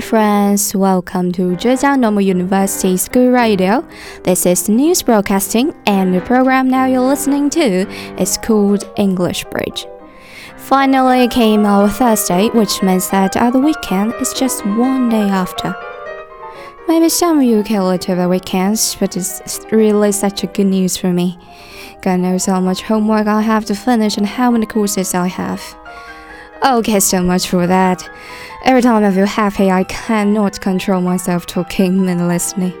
Friends. Welcome to Zhejiang Normal University School Radio. This is news broadcasting, and the program now you're listening to is called English Bridge. Finally came our Thursday, which means that our weekend is just one day after. Maybe some of you call it the weekends, but it's really such a good news for me. God knows how much homework I have to finish and how many courses I have. Oh, okay, so much for that. Every time I feel happy, I cannot control myself talking mindlessly.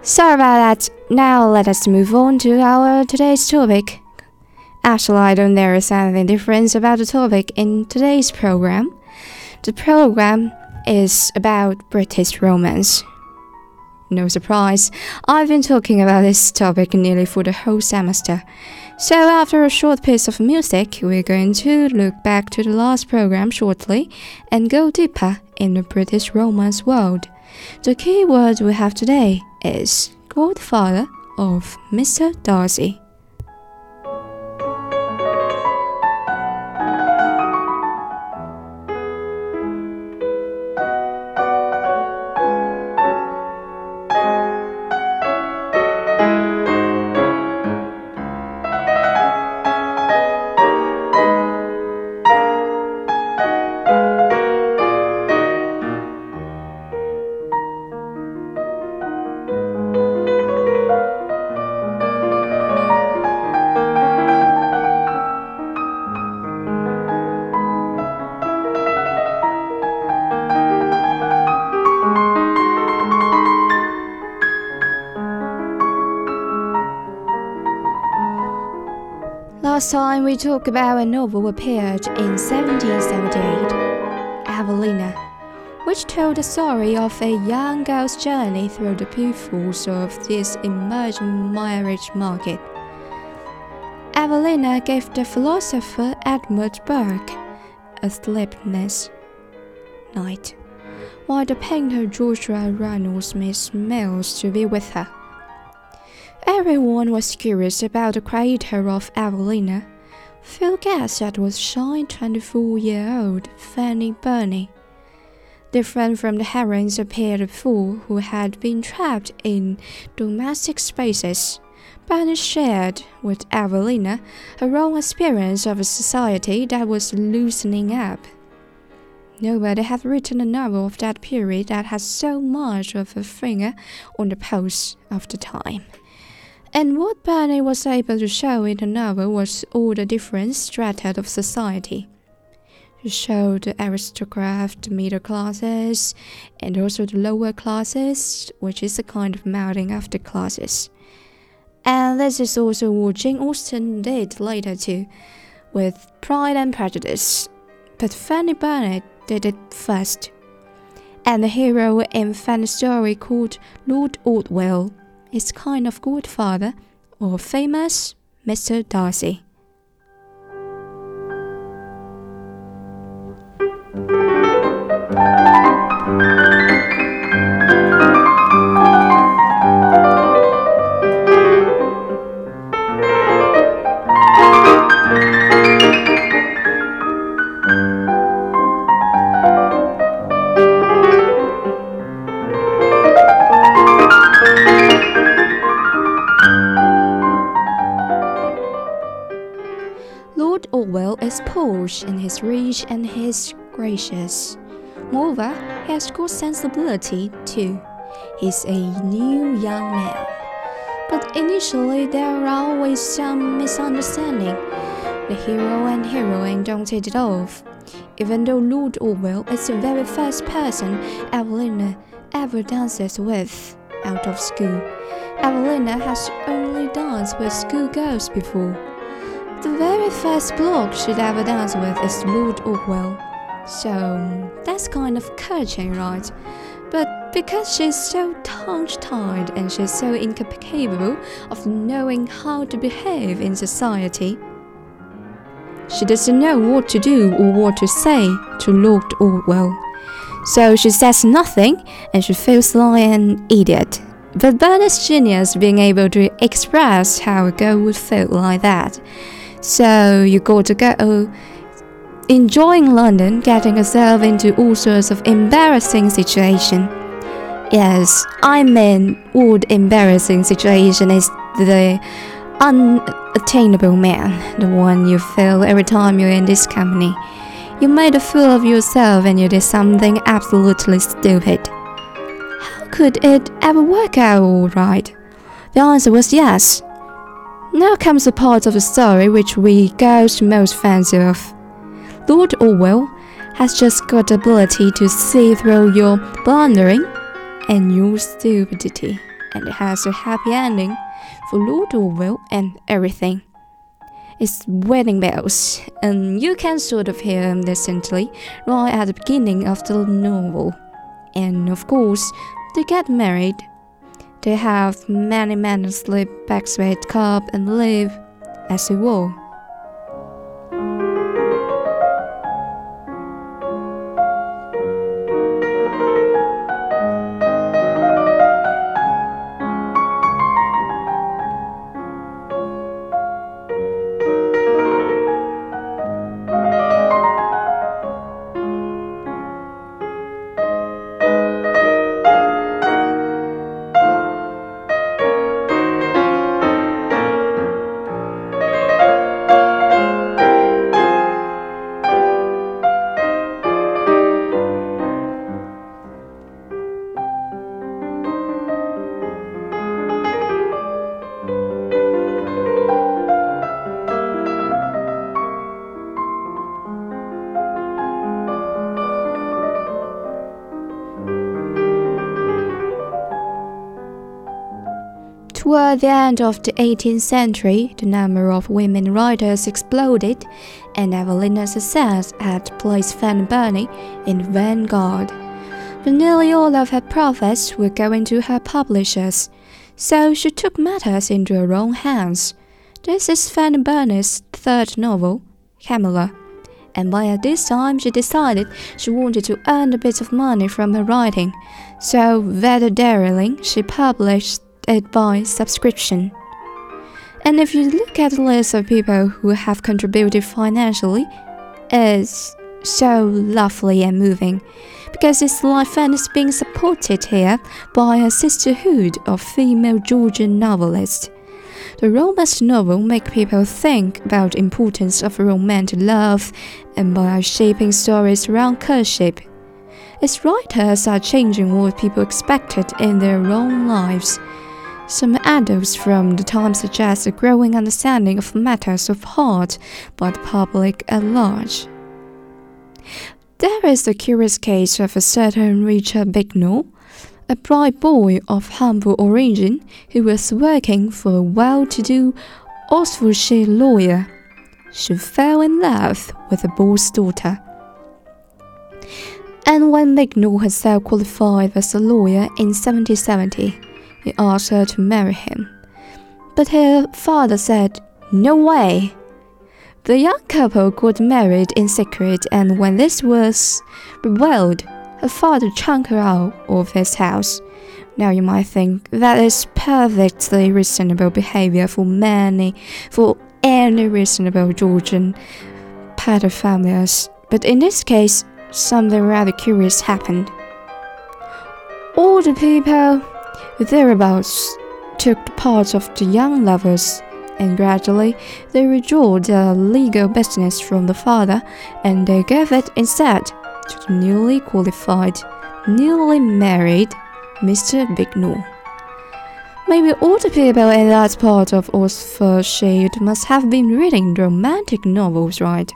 Sorry about that. Now let us move on to our today's topic. Actually, I don't there is anything different about the topic in today's program. The program is about British romance. No surprise, I've been talking about this topic nearly for the whole semester. So, after a short piece of music, we're going to look back to the last program shortly and go deeper in the British romance world. The key word we have today is Godfather of Mr. Darcy. Last time we talked about a novel appeared in 1778, Evelina, which told the story of a young girl's journey through the pitfalls of this emerging marriage market. Evelina gave the philosopher Edmund Burke a sleepless night, while the painter Joshua Reynolds made meals to be with her. Everyone was curious about the creator of Evelina. Phil guessed that was shy 24 year old Fanny Burney. Different from the heroines appeared before who had been trapped in domestic spaces. Burney shared with Evelina her own experience of a society that was loosening up. Nobody had written a novel of that period that had so much of a finger on the pulse of the time. And what Burney was able to show in the novel was all the different strata of society. She showed the aristocrat, the middle classes, and also the lower classes, which is a kind of melding of the classes. And this is also what Jane Austen did later too, with Pride and Prejudice. But Fanny Burney did it first. And the hero in Fanny's story called Lord Orville is kind of godfather or famous Mr. Darcy. Is posh and he's rich and he's gracious. Moreover, he has good sensibility too. He's a new young man. But initially, there are always some misunderstanding. The hero and heroine don't hit it off. Even though Lord Orville is the very first person Evelina ever dances with out of school, Evelina has only danced with schoolgirls before. The very first bloke she'd ever dance with is Lord Orville. So that's kind of encouraging, right? But because she's so tongue-tied and she's so incapable of knowing how to behave in society, she doesn't know what to do or what to say to Lord Orville. So she says nothing and she feels like an idiot. But Burney's genius being able to express how a girl would feel like that. So you got to go enjoying London, getting yourself into all sorts of embarrassing situations. Yes, I mean, what embarrassing situation is the unattainable man, the one you feel every time you're in this company. You made a fool of yourself and you did something absolutely stupid. How could it ever work out all right? The answer was yes. Now comes the part of the story which we girls most fancy of. Lord Orville has just got the ability to see through your blundering and your stupidity, and it has a happy ending for Lord Orville and everything. It's wedding bells, and you can sort of hear them distinctly right at the beginning of the novel. And of course, they get married. They have many men sleep backsword cup and live as a will. Toward the end of the 18th century, the number of women writers exploded, and Evelina's success had placed Fanny Burney in vanguard. But nearly all of her profits were going to her publishers, so she took matters into her own hands. This is Fanny Burney's third novel, Camilla, and by this time she decided she wanted to earn a bit of money from her writing, so rather daringly she published it by subscription. And if you look at the list of people who have contributed financially, it's so lovely and moving because its life and is being supported here by a sisterhood of female Georgian novelists. The romance novel make people think about the importance of romantic love and by shaping stories around courtship. Its writers are changing what people expected in their own lives some adults from the time suggest a growing understanding of matters of heart by the public at large. There is the curious case of a certain Richard Bignall, a bright boy of humble origin who was working for a well to do Oxfordshire lawyer. She fell in love with the boy's daughter. And when Bignall herself qualified as a lawyer in 1770, he asked her to marry him. But her father said, No way. The young couple got married in secret, and when this was revealed, her father chucked her out of his house. Now you might think that is perfectly reasonable behavior for many, for any reasonable Georgian paterfamilias, but in this case, something rather curious happened. All the people Thereabouts took the part of the young lovers, and gradually they withdrew their legal business from the father and they gave it instead to the newly qualified, newly married Mr. Bignall. Maybe all the people in that part of Oxfordshire must have been reading romantic novels, right?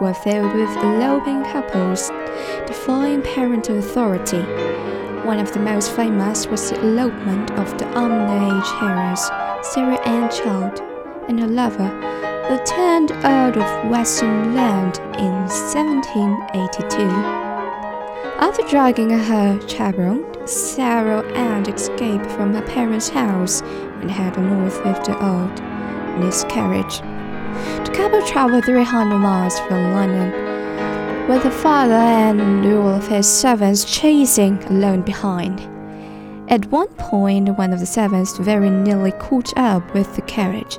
Were filled with eloping couples defying parental authority. One of the most famous was the elopement of the underage heiress Sarah Ann Child and her lover, the 10th Earl of Westmoreland in 1782. After dragging her chaperone, Sarah Ann escaped from her parents' house and headed north with the Earl in his carriage. The couple traveled 300 miles from London, with the father and all of his servants chasing alone behind. At one point, one of the servants very nearly caught up with the carriage,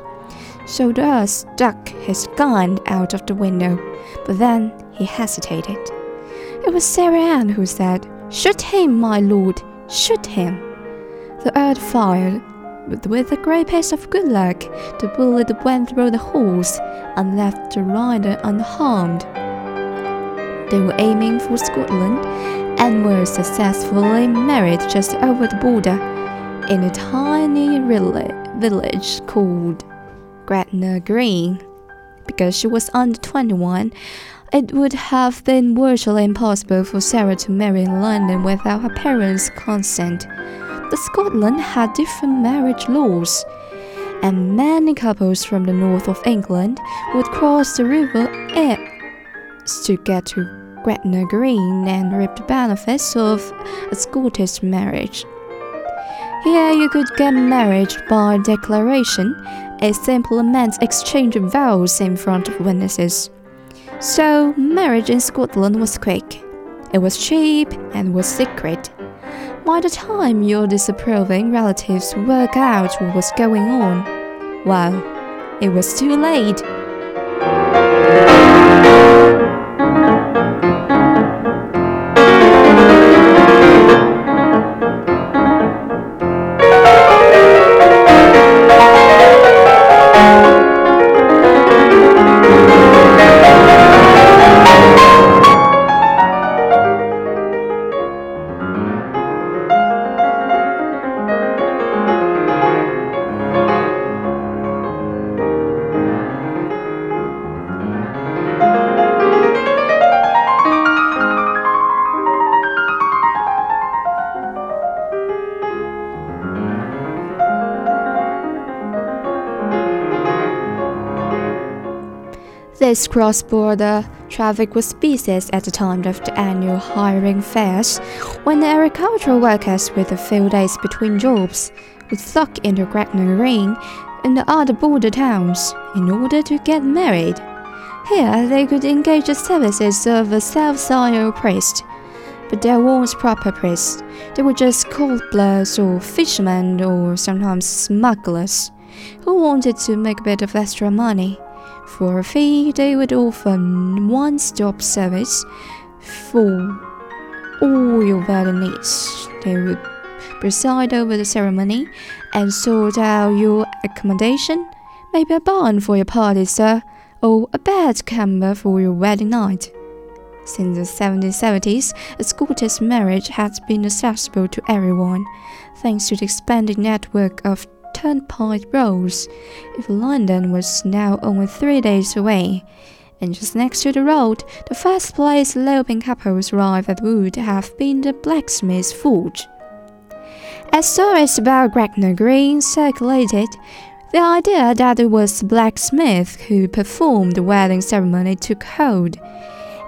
so the Earl stuck his gun out of the window, but then he hesitated. It was Sarah Ann who said, Shoot him, my lord, shoot him. The Earl fired, but with a great piece of good luck, the bullet went through the horse and left the rider unharmed. They were aiming for Scotland and were successfully married just over the border in a tiny village called Gretna Green. Because she was under 21, it would have been virtually impossible for Sarah to marry in London without her parents' consent. The Scotland had different marriage laws, and many couples from the north of England would cross the river Esk to get to Gretna Green and reap the benefits of a Scottish marriage. Here you could get married by declaration, a simple man's exchange of vows in front of witnesses. So, marriage in Scotland was quick. It was cheap and was secret. By the time your disapproving relatives work out what was going on, well, it was too late. This cross-border traffic was busy at the time of the annual hiring fairs, when the agricultural workers with a few days between jobs would flock into Gretna Green and the other border towns in order to get married. Here they could engage the services of a self-styled priest, but there was proper priests. They were just cobblers or fishermen or sometimes smugglers who wanted to make a bit of extra money. For a fee, they would offer one stop service for all your wedding needs. They would preside over the ceremony and sort out your accommodation, maybe a barn for your party, sir, or a bed camber for your wedding night. Since the 1770s, a Scottish marriage has been accessible to everyone, thanks to the expanded network of turnpike roads. If London was now only three days away, and just next to the road, the first place eloping couples arrived at would have been the blacksmith's forge. As stories about Gretna Green circulated, the idea that it was the blacksmith who performed the wedding ceremony took hold,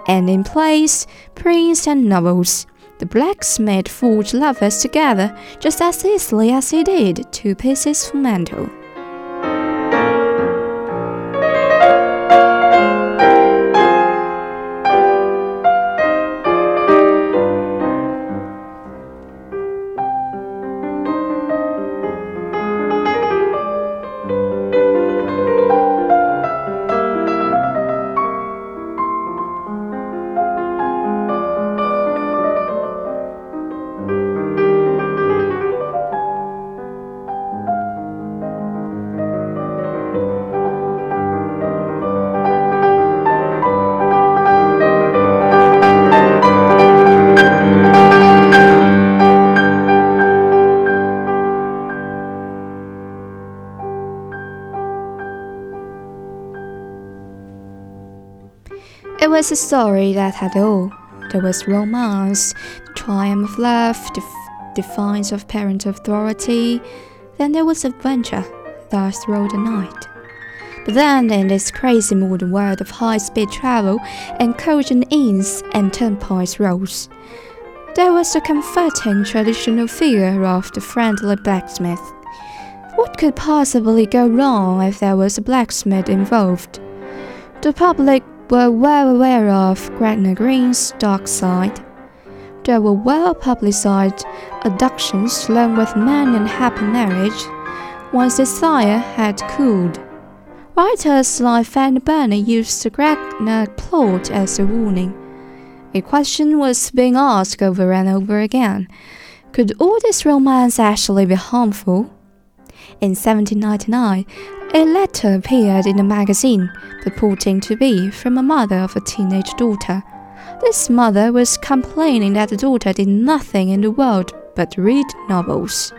and in place, prints and novels the blacksmith forged lovers together just as easily as he did two pieces of metal. Was a story that had all. There was romance, the triumph of love, the defiance of parent authority. Then there was adventure, thus through the night. But then, in this crazy modern world of high speed travel and coaching inns and turnpike roads, there was the comforting traditional figure of the friendly blacksmith. What could possibly go wrong if there was a blacksmith involved? The public were well aware of Gretna Green's dark side. There were well publicized abductions along with man and happy marriage once desire had cooled. Writers like Fanny Burney used the Gretna plot as a warning. A question was being asked over and over again Could all this romance actually be harmful? In 1799, a letter appeared in a magazine purporting to be from a mother of a teenage daughter. This mother was complaining that the daughter did nothing in the world but read novels.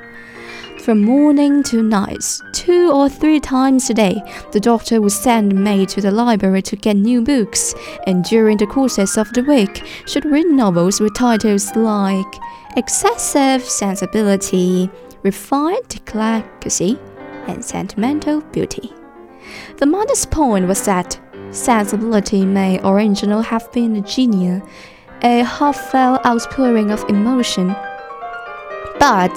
From morning to night, two or three times a day, the doctor would send maid to the library to get new books, and during the courses of the week, should read novels with titles like Excessive Sensibility, Refined Delicacy, and Sentimental Beauty. The mother's point was that sensibility may originally have been a genius, a heartfelt outpouring of emotion, but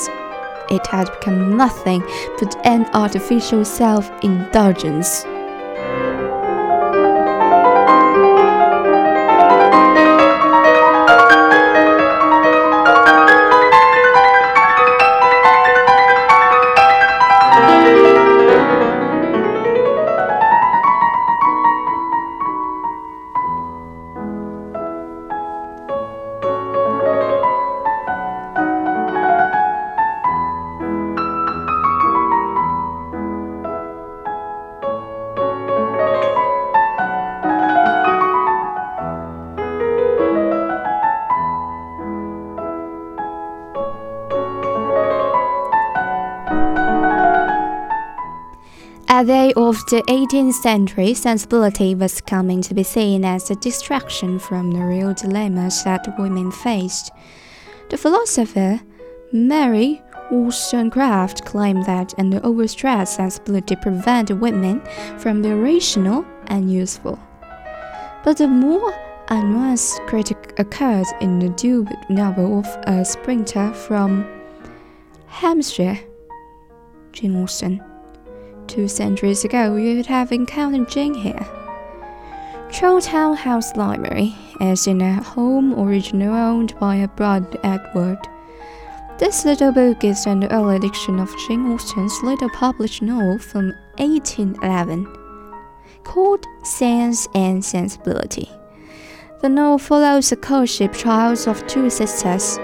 it had become nothing but an artificial self indulgence. At the end of the 18th century, sensibility was coming to be seen as a distraction from the real dilemmas that women faced. The philosopher Mary Wollstonecraft claimed that an overstressed sensibility prevented women from being rational and useful. But a more nuanced critic occurred in the debut novel of a sprinter from Hampshire, Jane Austen. Two centuries ago, you'd have encountered Jane here. Chawton House Library is in a home originally owned by her brother Edward. This little book is an early edition of Jane Austen's later published novel from 1811 called Sense and Sensibility. The novel follows the courtship trials of two sisters.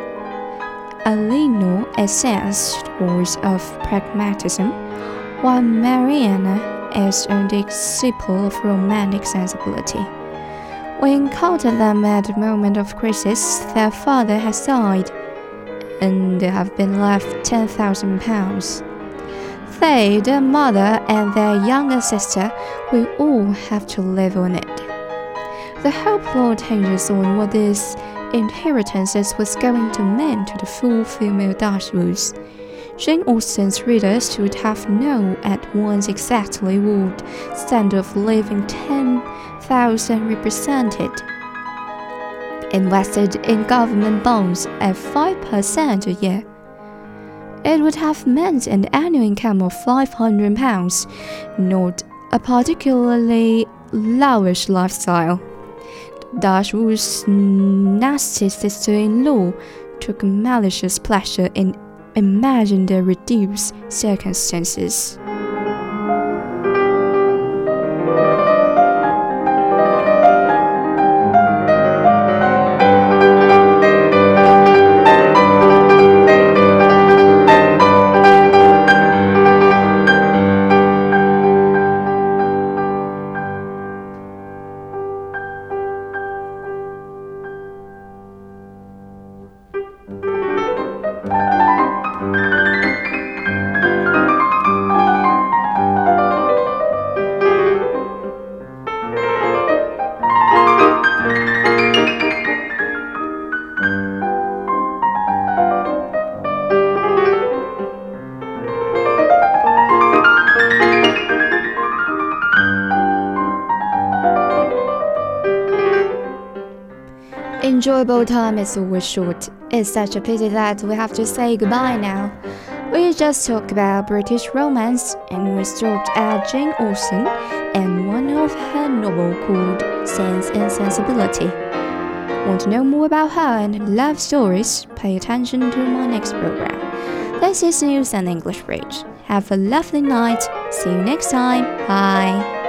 Elinor, a sense voice of pragmatism, while Marianne is a disciple of romantic sensibility. We encounter them at the moment of crisis. Their father has died, and they have been left ten thousand pounds. They, their mother, and their younger sister will all have to live on it. The whole plot hinges on what this inheritance was going to mean to the full female Dashwoods. Jane Austen's readers would have known at once exactly what standard of living 10,000 represented. Invested in government bonds at 5% a year. It would have meant an annual income of £500, not a particularly lavish lifestyle. Dashwood's nasty sister in law took malicious pleasure in imagine the reduced circumstances. Enjoyable time is always short. It's such a pity that we have to say goodbye now. We just talked about British romance and we talked at Jane Austen and one of her novels called Sense and Sensibility. Want to know more about her and love stories? Pay attention to my next program. This is News and English Bridge. Have a lovely night. See you next time. Bye.